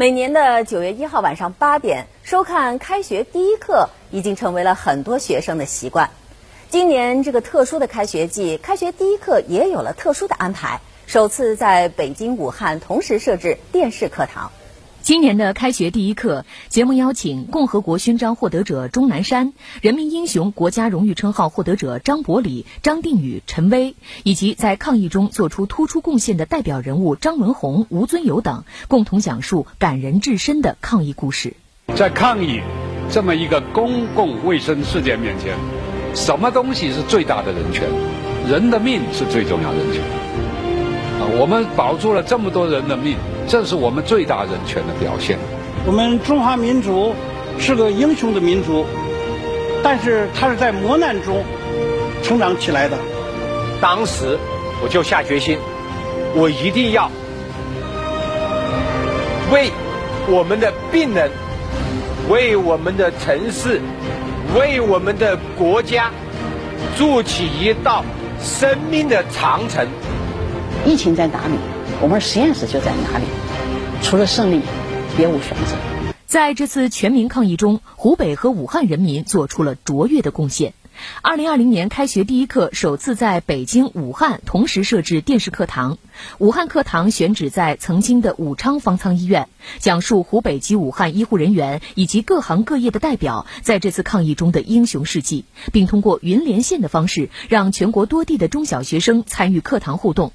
每年的九月一号晚上八点，收看开学第一课已经成为了很多学生的习惯。今年这个特殊的开学季，开学第一课也有了特殊的安排，首次在北京、武汉同时设置电视课堂。今年的开学第一课节目邀请共和国勋章获得者钟南山、人民英雄国家荣誉称号获得者张伯礼、张定宇、陈薇，以及在抗疫中做出突出贡献的代表人物张文宏、吴尊友等，共同讲述感人至深的抗疫故事。在抗疫这么一个公共卫生事件面前，什么东西是最大的人权？人的命是最重要的人权。啊，我们保住了这么多人的命。这是我们最大人权的表现。我们中华民族是个英雄的民族，但是它是在磨难中成长起来的。当时我就下决心，我一定要为我们的病人、为我们的城市、为我们的国家筑起一道生命的长城。疫情在哪里？我们实验室就在哪里，除了胜利，别无选择。在这次全民抗疫中，湖北和武汉人民做出了卓越的贡献。二零二零年开学第一课首次在北京、武汉同时设置电视课堂。武汉课堂选址在曾经的武昌方舱医院，讲述湖北及武汉医护人员以及各行各业的代表在这次抗疫中的英雄事迹，并通过云连线的方式，让全国多地的中小学生参与课堂互动。